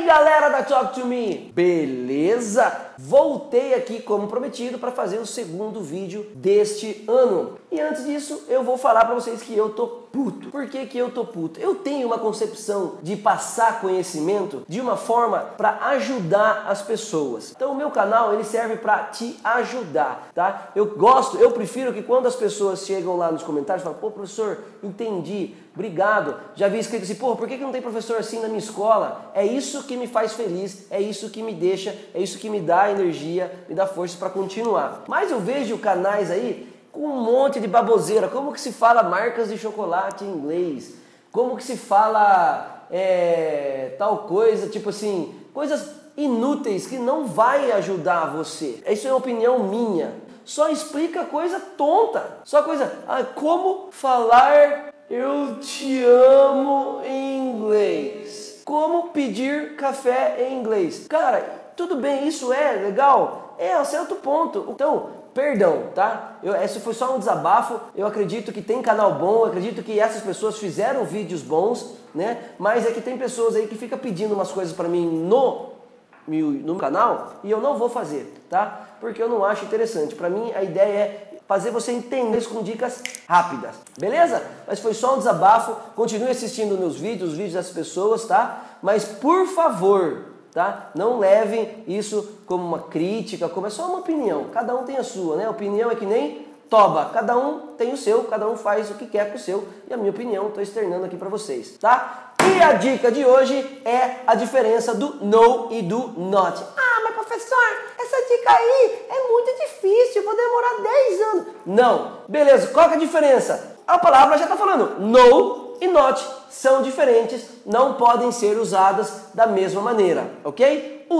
galera da Talk to Me, beleza? Voltei aqui como prometido para fazer o segundo vídeo deste ano. E antes disso, eu vou falar para vocês que eu tô puto. Por que, que eu tô puto? Eu tenho uma concepção de passar conhecimento de uma forma para ajudar as pessoas. Então o meu canal ele serve para te ajudar, tá? Eu gosto, eu prefiro que quando as pessoas chegam lá nos comentários falam, pô professor, entendi, obrigado. Já vi escrito assim, pô, por que, que não tem professor assim na minha escola? É isso que me faz feliz, é isso que me deixa, é isso que me dá energia, me dá força para continuar. Mas eu vejo canais aí com um monte de baboseira. Como que se fala marcas de chocolate em inglês? Como que se fala é, tal coisa, tipo assim, coisas inúteis que não vai ajudar você. Isso é opinião minha. Só explica coisa tonta. Só coisa, ah, como falar eu te amo café em inglês. Cara, tudo bem, isso é legal. É a certo ponto. Então, perdão, tá? Eu, esse foi só um desabafo. Eu acredito que tem canal bom, acredito que essas pessoas fizeram vídeos bons, né? Mas é que tem pessoas aí que fica pedindo umas coisas para mim no no canal e eu não vou fazer, tá? Porque eu não acho interessante. Para mim a ideia é fazer você entender isso com dicas rápidas, beleza? Mas foi só um desabafo. Continue assistindo meus vídeos, os vídeos das pessoas, tá? Mas por favor, tá? Não levem isso como uma crítica, como é só uma opinião. Cada um tem a sua, né? Opinião é que nem toba. Cada um tem o seu, cada um faz o que quer com o seu. E a minha opinião estou externando aqui para vocês, tá? E a dica de hoje é a diferença do no e do not. Ah, mas professor, essa dica aí é muito Não. Beleza, qual é a diferença? A palavra já está falando no e not são diferentes, não podem ser usadas da mesma maneira, ok?